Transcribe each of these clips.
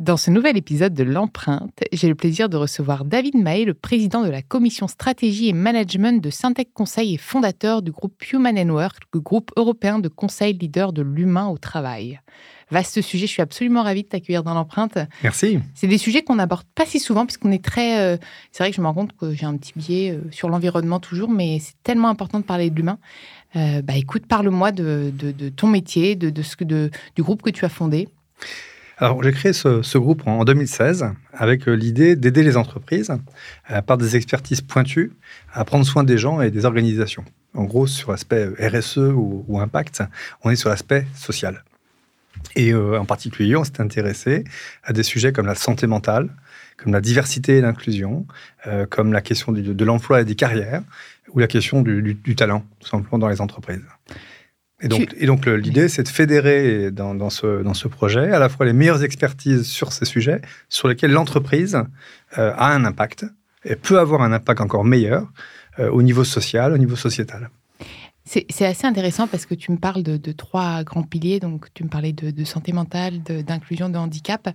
Dans ce nouvel épisode de L'Empreinte, j'ai le plaisir de recevoir David Mahé, le président de la commission stratégie et management de Syntec Conseil et fondateur du groupe Human Work, le groupe européen de conseil leader de l'humain au travail. Vaste sujet, je suis absolument ravie de t'accueillir dans l'empreinte. Merci. C'est des sujets qu'on n'aborde pas si souvent puisqu'on est très... Euh, c'est vrai que je me rends compte que j'ai un petit biais euh, sur l'environnement toujours, mais c'est tellement important de parler de l'humain. Euh, bah écoute, parle-moi de, ton métier, de, de ce que, de, du groupe que tu as fondé. Alors, j'ai créé ce, groupe en 2016 avec euh, l'idée d'aider les entreprises euh, par des expertises pointues à prendre soin des gens et des organisations. En gros, sur l'aspect RSE ou, impact, on est sur l'aspect social. Et euh, en particulier, on s'est intéressé à des sujets comme la santé mentale, comme la diversité et l'inclusion, comme la question de, l'emploi et des carrières, ou la question du, du talent, tout simplement, dans les entreprises. Et donc, l'idée, c'est de fédérer dans, dans, ce, dans ce projet à la fois les meilleures expertises sur ces sujets sur lesquels l'entreprise euh, a un impact et peut avoir un impact encore meilleur euh, au niveau social, au niveau sociétal. C'est assez intéressant parce que tu me parles de, de, trois grands piliers. Donc, tu me parlais de, de santé mentale, d'inclusion, de, handicap.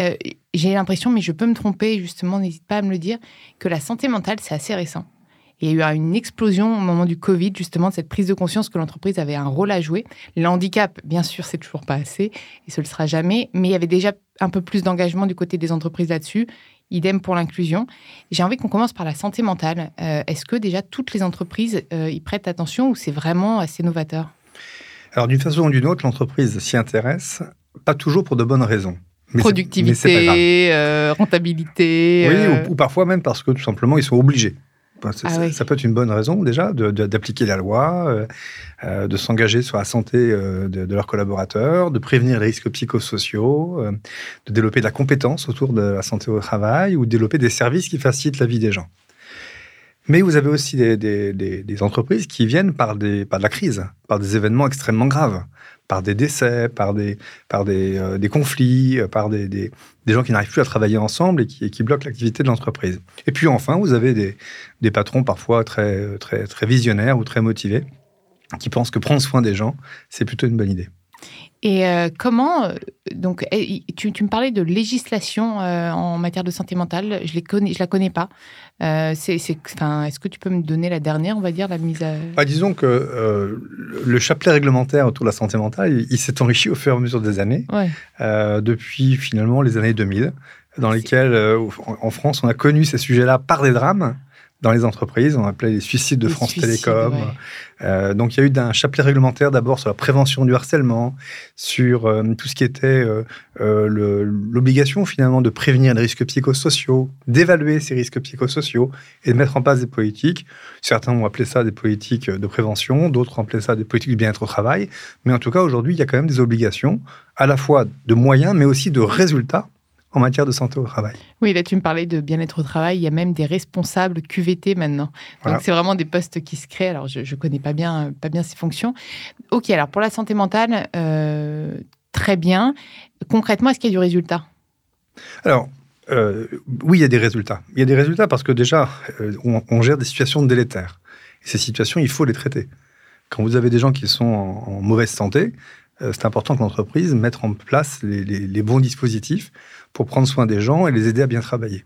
Euh, J'ai l'impression, mais je peux me tromper, justement, n'hésite pas à me le dire, que la santé mentale, c'est assez récent il y a eu une explosion au moment du Covid, justement, de cette prise de conscience que l'entreprise avait un rôle à jouer. Le handicap, bien sûr, c'est toujours pas assez, et ce ne le sera jamais, mais il y avait déjà un peu plus d'engagement du côté des entreprises là-dessus. Idem pour l'inclusion. J'ai envie qu'on commence par la santé mentale. Euh, est-ce que déjà toutes les entreprises euh, y prêtent attention ou c'est vraiment assez novateur? Alors d'une façon ou d'une autre, l'entreprise s'y intéresse, pas toujours pour de bonnes raisons. Productivité, euh, rentabilité. Oui, ou, parfois même parce que tout simplement ils sont obligés. Ah ça, peut être une bonne raison déjà d'appliquer la loi, euh, euh, de s'engager sur la santé euh, de, leurs collaborateurs, de prévenir les risques psychosociaux, de développer de la compétence autour de la santé au travail ou de développer des services qui facilitent la vie des gens. Mais vous avez aussi des, entreprises qui viennent par, de la crise, par des événements extrêmement graves par des décès, par des, euh, conflits, euh, par des, gens qui n'arrivent plus à travailler ensemble et qui, bloquent l'activité de l'entreprise. Et puis enfin, vous avez des, patrons parfois très visionnaires ou très motivés qui pensent que prendre soin des gens, c'est plutôt une bonne idée. Et euh, comment, donc, eh, tu, tu, me parlais de législation en matière de santé mentale, je ne je la connais pas. Euh, c'est, Est-ce que tu peux me donner la dernière, on va dire, la mise à... Bah, disons que euh, le chapelet réglementaire autour de la santé mentale, il, s'est enrichi au fur et à mesure des années, euh, depuis finalement les années 2000, dans lesquelles, en France, on a connu ces sujets-là par des drames, dans les entreprises. On appelait les suicides de France Télécom. Euh, donc, il y a eu un chapelet réglementaire d'abord sur la prévention du harcèlement, sur euh, tout ce qui était euh, l'obligation finalement de prévenir les risques psychosociaux, d'évaluer ces risques psychosociaux et de mettre en place des politiques. Certains ont appelé ça des politiques de prévention, d'autres ont appelé ça des politiques de bien-être au travail. Mais en tout cas, aujourd'hui, il y a quand même des obligations, à la fois de moyens, mais aussi de résultats en matière de santé au travail. Oui, là tu me parlais de bien-être au travail, il y a même des responsables QVT maintenant. Donc c'est vraiment des postes qui se créent. Alors je ne connais pas bien, pas bien ces fonctions. Ok, alors pour la santé mentale, euh, très bien. Concrètement, est-ce qu'il y a du résultat? Alors, euh, oui, il y a des résultats. Il y a des résultats parce que déjà, euh, on, gère des situations délétères. Et ces situations, il faut les traiter. Quand vous avez des gens qui sont en, mauvaise santé, c'est important que l'entreprise mette en place les, bons dispositifs pour prendre soin des gens et les aider à bien travailler.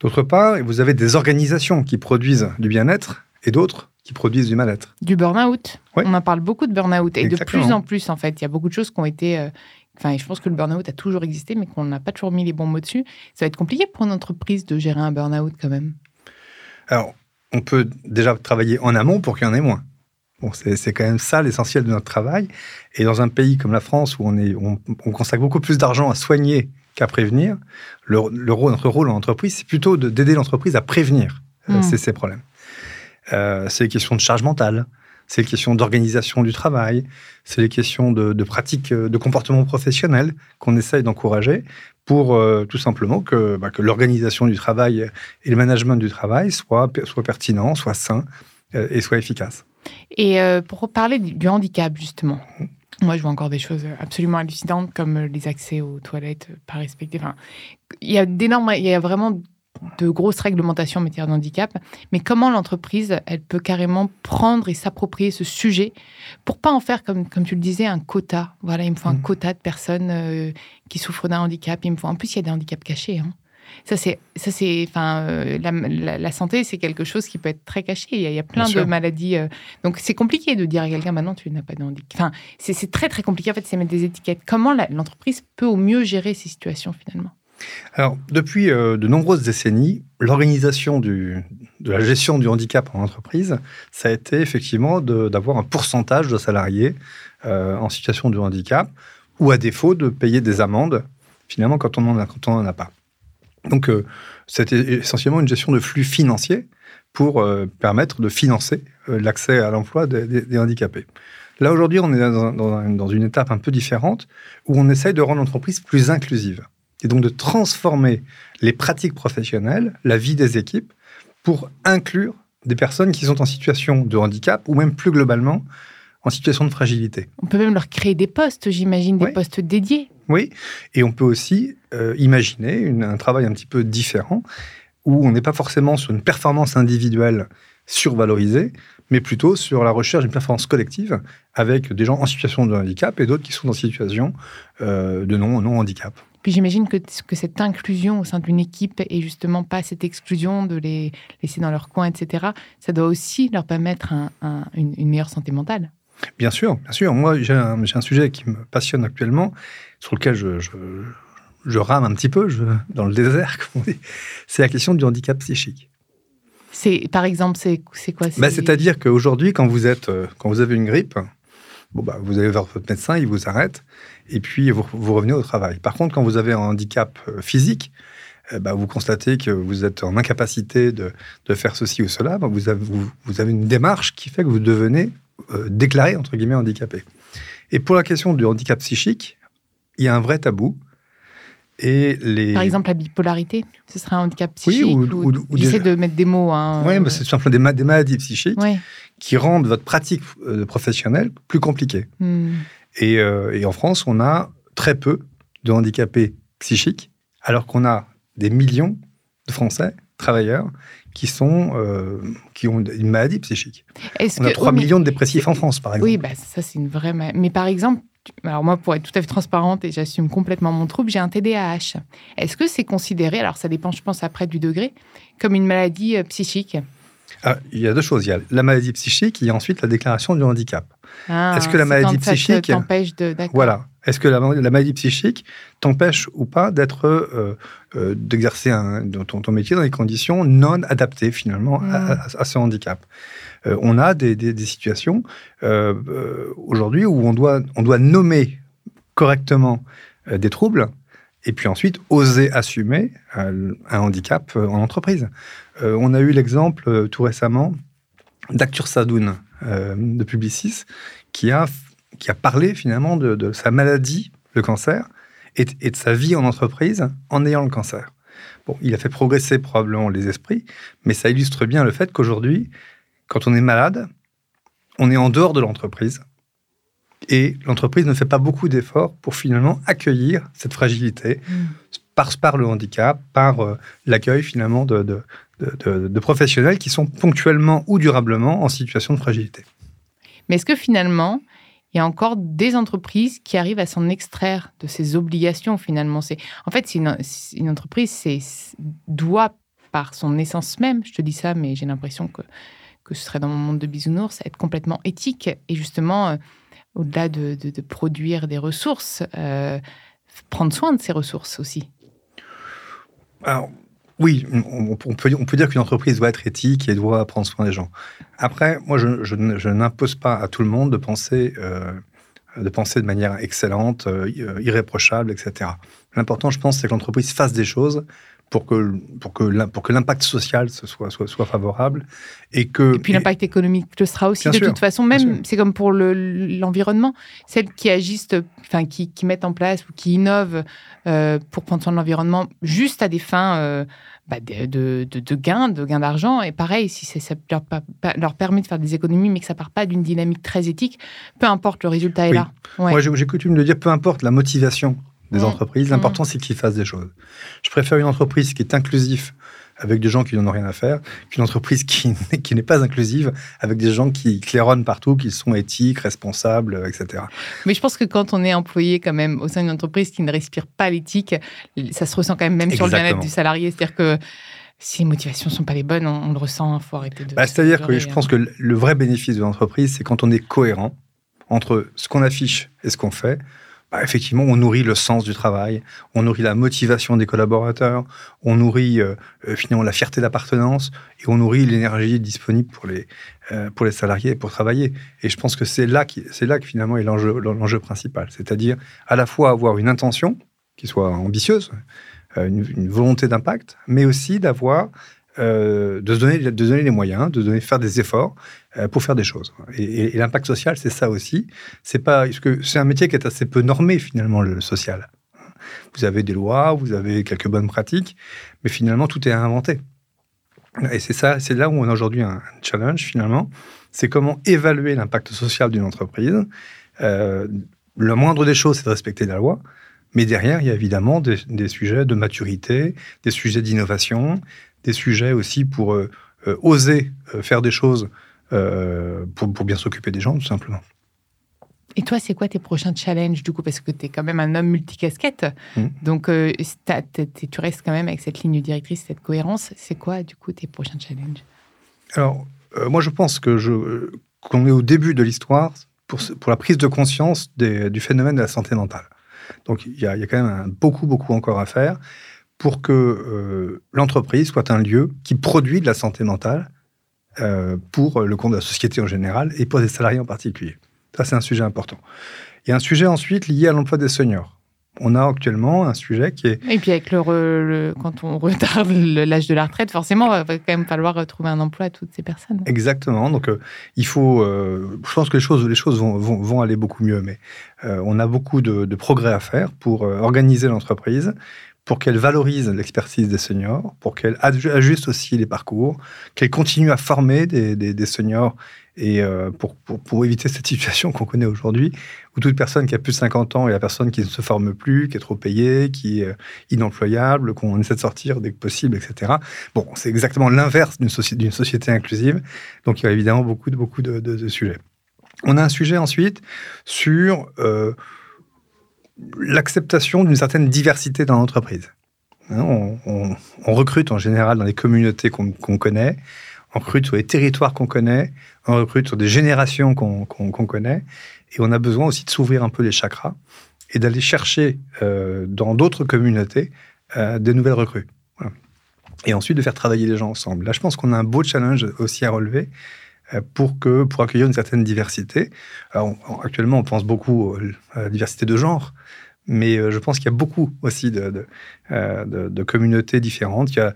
D'autre part, vous avez des organisations qui produisent du bien-être et d'autres qui produisent du mal-être. Du burn-out. On en parle beaucoup de burn-out. Et de plus en plus, en fait, il y a beaucoup de choses qui ont été Enfin, je pense que le burn-out a toujours existé, mais qu'on n'a pas toujours mis les bons mots dessus. Ça va être compliqué pour une entreprise de gérer un burn-out quand même. Alors, on peut déjà travailler en amont pour qu'il y en ait moins. Bon, c'est quand même ça l'essentiel de notre travail. Et dans un pays comme la France, où on, est, on, consacre beaucoup plus d'argent à soigner qu'à prévenir, le, notre rôle en entreprise, c'est plutôt d'aider l'entreprise à prévenir euh, hmm. ces, problèmes. Euh, c'est les questions de charge mentale, c'est les questions d'organisation du travail, c'est les questions de, pratiques euh, de comportement professionnel qu'on essaye d'encourager pour euh, tout simplement que, bah, que l'organisation du travail et le management du travail soient, soit pertinent, soit sain euh, et soit efficace. Et pour parler du handicap, justement, moi, je vois encore des choses absolument hallucinantes comme les accès aux toilettes pas respectés. Enfin, il y a d'énormes, il y a vraiment de grosses réglementations en matière de handicap, mais comment l'entreprise, elle peut carrément prendre et s'approprier ce sujet pour pas en faire, comme, comme tu le disais, un quota? Voilà, il me faut un mmh. quota de personnes euh, qui souffrent d'un handicap. Il me faut, en plus, il y a des handicaps cachés. Hein. Ça, c'est, ça, c'est, enfin, euh, la, santé, c'est quelque chose qui peut être très caché. Il y a, plein de maladies. Euh, donc, c'est compliqué de dire à quelqu'un, maintenant, tu n'as pas de handicap. Enfin, c'est, très, très compliqué, en fait, c'est mettre des étiquettes. Comment l'entreprise peut au mieux gérer ces situations, finalement? Alors, depuis euh, de nombreuses décennies, l'organisation de la gestion du handicap en entreprise, ça a été effectivement d'avoir un pourcentage de salariés en situation de handicap, ou à défaut de payer des amendes, finalement, quand on n'en a, pas. Donc, euh, c'était essentiellement une gestion de flux financiers pour permettre de financer l'accès à l'emploi des, handicapés. Là, aujourd'hui, on est dans, dans, une étape un peu différente où on essaye de rendre l'entreprise plus inclusive et donc de transformer les pratiques professionnelles, la vie des équipes, pour inclure des personnes qui sont en situation de handicap ou même plus globalement en situation de fragilité. On peut même leur créer des postes, j'imagine, des postes dédiés. Oui, et on peut aussi euh, imaginer un travail un petit peu différent où on n'est pas forcément sur une performance individuelle survalorisée, mais plutôt sur la recherche d'une performance collective avec des gens en situation de handicap et d'autres qui sont en situation euh, de non-handicap. Puis j'imagine que, que cette inclusion au sein d'une équipe et justement pas cette exclusion de les laisser dans leur coin, etc., ça doit aussi leur permettre une, meilleure santé mentale. Bien sûr, bien sûr. Moi, j'ai un, un, sujet qui me passionne actuellement, sur lequel je, je, rame un petit peu je, dans le désert, comme on dit. C'est la question du handicap psychique. C'est, par exemple, c'est, quoi bah, C'est-à-dire qu'aujourd'hui, quand vous êtes, euh, quand vous avez une grippe, bon, bah, vous allez voir votre médecin, il vous arrête, et puis vous, revenez au travail. Par contre, quand vous avez un handicap euh, physique, euh, bah, vous constatez que vous êtes en incapacité de, faire ceci ou cela, bah, vous, avez, vous, avez, une démarche qui fait que vous devenez euh, déclaré, entre guillemets, handicapé. Et pour la question du handicap psychique, il y a un vrai tabou. Et les... Par exemple, la bipolarité, ce serait un handicap psychique Oui, ou, j'essaie de mettre des mots. Hein, oui, mais c'est simplement des, maladies psychiques qui rendent votre pratique professionnelle plus compliquée. Hmm. Euh, et, en France, on a très peu de handicapés psychiques, alors qu'on a des millions de Français, travailleurs, qui, sont, euh, qui ont une maladie psychique. On a 3 millions de dépressifs en France, par exemple. Oui, bah, ça c'est une vraie... Mais par exemple, alors moi, pour être tout à fait transparente et j'assume complètement mon trouble, j'ai un TDAH. Est-ce que c'est considéré, alors ça dépend, je pense, après du degré, comme une maladie euh, psychique? Ah, Il y a deux choses. Il y a la maladie psychique et ensuite la déclaration du handicap. Ah, est-ce que la maladie psychique t'empêche de voilà est-ce que la, maladie psychique t'empêche ou pas d'être euh, euh, d'exercer ton, ton, métier dans des conditions non adaptées finalement à, hmm. ce handicap? Euh, On a des, des, situations aujourd'hui où on doit on doit nommer correctement des troubles et puis ensuite oser assumer un handicap en entreprise. on a eu l'exemple tout récemment d'Actur Sadoun, euh, de Publicis qui a, qui a parlé finalement de, sa maladie, le cancer, et, de sa vie en entreprise en ayant le cancer. Bon, il a fait progresser probablement les esprits, mais ça illustre bien le fait qu'aujourd'hui, quand on est malade, on est en dehors de l'entreprise. Et l'entreprise ne fait pas beaucoup d'efforts pour finalement accueillir cette fragilité mm. par, par le handicap, par euh, l'accueil finalement de, de, professionnels qui sont ponctuellement ou durablement en situation de fragilité. Mais est-ce que finalement, il y a encore des entreprises qui arrivent à s'en extraire de ces obligations finalement? C'est En fait, une, une entreprise c'est, doit, par son essence même, je te dis ça, mais j'ai l'impression que, que ce serait dans mon monde de bisounours, être complètement éthique et justement, euh, au-delà de, produire des ressources, euh, prendre soin de ces ressources aussi. Alors, oui, on, peut, dire qu'une entreprise doit être éthique et doit prendre soin des gens. Après, moi, je, n'impose pas à tout le monde de penser, euh, de manière excellente, euh, irréprochable, etc. L'important, je pense, c'est que l'entreprise fasse des choses pour que, pour que, pour que l'impact social soit, soit, soit favorable. Et, que, et puis l'impact économique le sera aussi. de toute façon, même, c'est comme pour l'environnement. Celles qui agissent, enfin, qui, qui, mettent en place ou qui innovent euh, pour prendre soin de l'environnement juste à des fins euh, bah, de, de, de, gains, de gains d'argent. Et pareil, si ça leur, leur, permet de faire des économies, mais que ça part pas d'une dynamique très éthique, peu importe, le résultat est là. Moi, j'ai coutume de dire, peu importe la motivation des mmh. entreprises. L'important, mmh. c'est qu'ils fassent des choses. Je préfère une entreprise qui est inclusive avec des gens qui n'en ont rien à faire, qu'une entreprise qui, qui n'est pas inclusive avec des gens qui claironnent partout, qui sont éthiques, responsables, etc. Mais je pense que quand on est employé quand même au sein d'une entreprise qui ne respire pas l'éthique, ça se ressent quand même même sur le bien-être du salarié. C'est-à-dire que si les motivations ne sont pas les bonnes, on, le ressent, il faut arrêter de... Bah, C'est-à-dire que je pense hein. que le vrai bénéfice de l'entreprise, c'est quand on est cohérent entre ce qu'on affiche et ce qu'on fait, bah, effectivement, on nourrit le sens du travail, on nourrit la motivation des collaborateurs, on nourrit euh, euh, finalement la fierté d'appartenance et on nourrit l'énergie disponible pour les, euh, pour les salariés pour travailler. Et je pense que c'est là, c'est là que finalement est l'enjeu, principal, c'est-à-dire à la fois avoir une intention qui soit ambitieuse, une, une volonté d'impact, mais aussi d'avoir euh, de, donner, de donner les moyens, de donner, faire des efforts euh, pour faire des choses. Et, l'impact social, c'est ça aussi. C'est pas, c'est un métier qui est assez peu normé finalement le, social. Vous avez des lois, vous avez quelques bonnes pratiques, mais finalement tout est à inventer. Et c'est ça, c'est là où on a aujourd'hui un challenge finalement. C'est comment évaluer l'impact social d'une entreprise. Euh, le moindre des choses, c'est de respecter la loi. Mais derrière, il y a évidemment des, sujets de maturité, des sujets d'innovation, des sujets aussi pour euh, euh, oser euh, faire des choses pour, pour, bien s'occuper des gens, tout simplement. Et toi, c'est quoi tes prochains challenges du coup? Parce que tu es quand même un homme multicasquette. Mmh. Donc, tu restes quand même avec cette ligne directrice, cette cohérence. C'est quoi du coup tes prochains challenges? Alors, moi, je pense que je, qu'on est au début de l'histoire pour, pour la prise de conscience des, du phénomène de la santé mentale. Donc, il y, a, y a quand même beaucoup, beaucoup encore à faire pour que euh, l'entreprise soit un lieu qui produit de la santé mentale euh, pour le compte de la société en général et pour des salariés en particulier. Ça, c'est un sujet important. Il y a un sujet ensuite lié à l'emploi des seniors. On a actuellement un sujet qui est... Et puis avec le, quand on retarde l'âge de la retraite, forcément, il va quand même falloir trouver un emploi à toutes ces personnes. Exactement. Donc, euh, il faut... je pense que les choses, les choses vont, vont, aller beaucoup mieux, mais on a beaucoup de, de, progrès à faire pour organiser l'entreprise pour qu'elle valorise l'expertise des seniors, pour qu'elle ajuste aussi les parcours, qu'elle continue à former des, seniors et euh, pour, éviter cette situation qu'on connaît aujourd'hui, où toute personne qui a plus de 50 ans est la personne qui ne se forme plus, qui est trop payée, qui est euh, inemployable, qu'on essaie de sortir dès que possible, etc. Bon, c'est exactement l'inverse d'une société, inclusive. Donc, il y a évidemment beaucoup de, beaucoup de, sujets. On a un sujet ensuite sur... Euh, l'acceptation d'une certaine diversité dans l'entreprise. Hein, on, recrute en général dans les communautés qu'on connaît, on recrute sur les territoires qu'on connaît, on recrute sur des générations qu'on connaît, et on a besoin aussi de s'ouvrir un peu les chakras et d'aller chercher euh, dans d'autres communautés euh, des nouvelles recrues. Et ensuite de faire travailler les gens ensemble. Là, je pense qu'on a un beau challenge aussi à relever, pour, que, pour accueillir une certaine diversité. actuellement, on pense beaucoup à la diversité de genre, mais euh, je pense qu'il y a beaucoup aussi de, euh, de, de, communautés différentes. Il y a,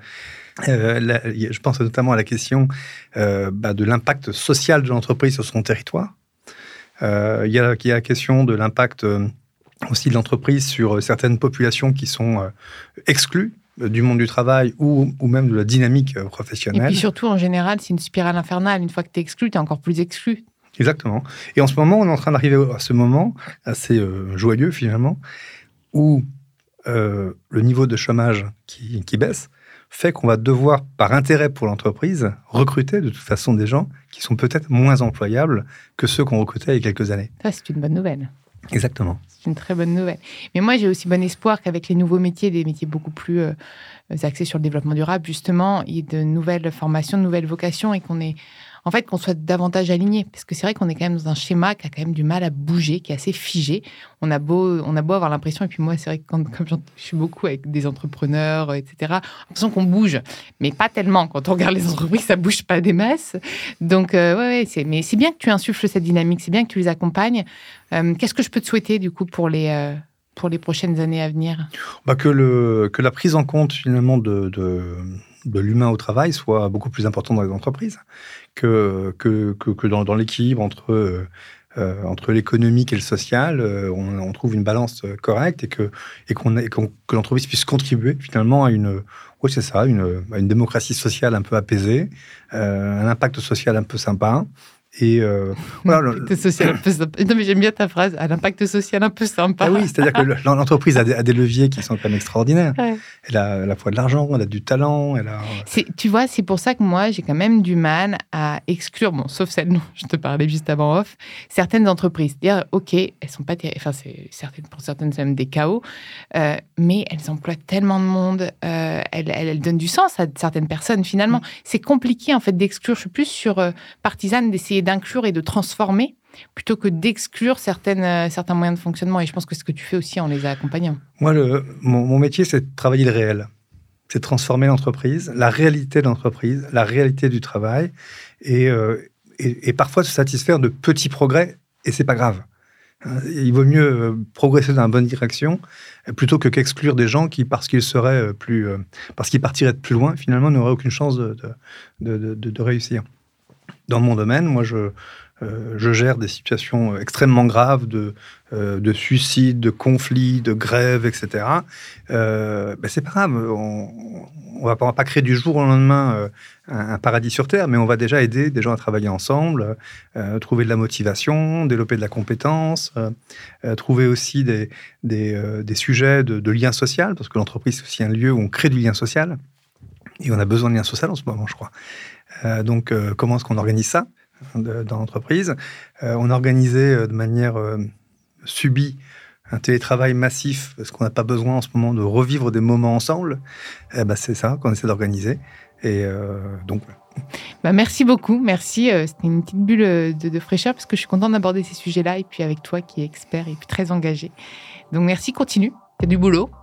je pense notamment à la question bah, de l'impact social de l'entreprise sur son territoire. il, y a, il y a la question de l'impact aussi de l'entreprise sur certaines populations qui sont exclues du monde du travail ou, ou, même de la dynamique professionnelle. Et puis surtout, en général, c'est une spirale infernale. Une fois que tu es exclu, tu es encore plus exclu. Exactement. Et en ce moment, on est en train d'arriver à ce moment assez joyeux finalement, où le niveau de chômage qui, qui baisse, fait qu'on va devoir, par intérêt pour l'entreprise, recruter de toute façon des gens qui sont peut-être moins employables que ceux qu'on recrutait il y a quelques années. Ça, c'est une bonne nouvelle. Exactement. C'est une très bonne nouvelle. Mais moi, j'ai aussi bon espoir qu'avec les nouveaux métiers, des métiers beaucoup plus euh, axés sur le développement durable, justement, il y ait de nouvelles formations, de nouvelles vocations et qu'on ait en fait, qu'on soit davantage aligné. Parce que c'est vrai qu'on est quand même dans un schéma qui a quand même du mal à bouger, qui est assez figé. On a beau, avoir l'impression, et puis moi, c'est vrai que quand, comme je suis beaucoup avec des entrepreneurs, etc., l'impression qu'on bouge, mais pas tellement. Quand on regarde les entreprises, ça bouge pas des masses. Donc, euh, ouais, mais c'est bien que tu insuffles cette dynamique, c'est bien que tu les accompagnes. Euh, qu'est-ce que je peux te souhaiter, du coup, pour les. Euh, pour les prochaines années à venir? Bah que, le, que la prise en compte finalement de, de l'humain au travail soit beaucoup plus importante dans les entreprises que, que, que, dans, l'équilibre entre, euh, euh, entre l'économique et le social, euh, on, trouve une balance correcte et, que, et qu'on, que l'entreprise puisse contribuer finalement à une, oui, ça, une, à une démocratie sociale un peu apaisée, un impact social un peu sympa, et euh, voilà. social un peu sympa. Non, mais j'aime bien ta phrase, à l'impact social un peu sympa. Ah oui, c'est-à-dire que l'entreprise a, des leviers qui sont quand même extraordinaires. Elle a à la fois de l'argent, elle a du talent, elle a. Tu vois, c'est pour ça que moi, j'ai quand même du mal à exclure, bon, sauf celle dont je te parlais juste avant off, certaines entreprises. Dire, ok, elles sont pas terribles, enfin, certaines pour certaines, c'est même des chaos, euh, mais elles emploient tellement de monde, euh, elles, elles, donnent du sens à certaines personnes finalement. Mm. C'est compliqué en fait d'exclure. Je suis plus sur euh, partisane d'essayer d'inclure et de transformer plutôt que d'exclure certaines, euh, certains moyens de fonctionnement. Et je pense que c'est ce que tu fais aussi en les accompagnant. Moi, mon, métier, c'est de travailler le réel. C'est transformer l'entreprise, la réalité de l'entreprise, la réalité du travail, et, euh, et, parfois se satisfaire de petits progrès, et c'est pas grave. Hein, il vaut mieux euh, progresser dans la bonne direction plutôt que qu'exclure des gens qui, parce qu'ils seraient plus, parce qu'ils partiraient de plus loin, finalement n'auraient aucune chance de réussir dans mon domaine, moi, je, euh, je gère des situations extrêmement graves de, euh, de suicides, de conflits, de grèves, etc. Euh, ben c'est pas grave, on ne va, pas créer du jour au lendemain euh, un, paradis sur Terre, mais on va déjà aider des gens à travailler ensemble, trouver de la motivation, développer de la compétence, trouver aussi des sujets de, de lien social, parce que l'entreprise, c'est aussi un lieu où on crée du lien social. Et on a besoin de lien social en ce moment, je crois. Euh, donc, euh, comment est-ce qu'on organise ça dans l'entreprise? Euh, On a organisé de manière subie un télétravail massif, parce qu'on n'a pas besoin en ce moment de revivre des moments ensemble. Eh ben, c'est ça qu'on essaie d'organiser. Et donc, bah, merci beaucoup, merci. C'était une petite bulle de, fraîcheur parce que je suis contente d'aborder ces sujets-là et puis avec toi qui es expert et très engagé. Donc merci, continue. C'est du boulot.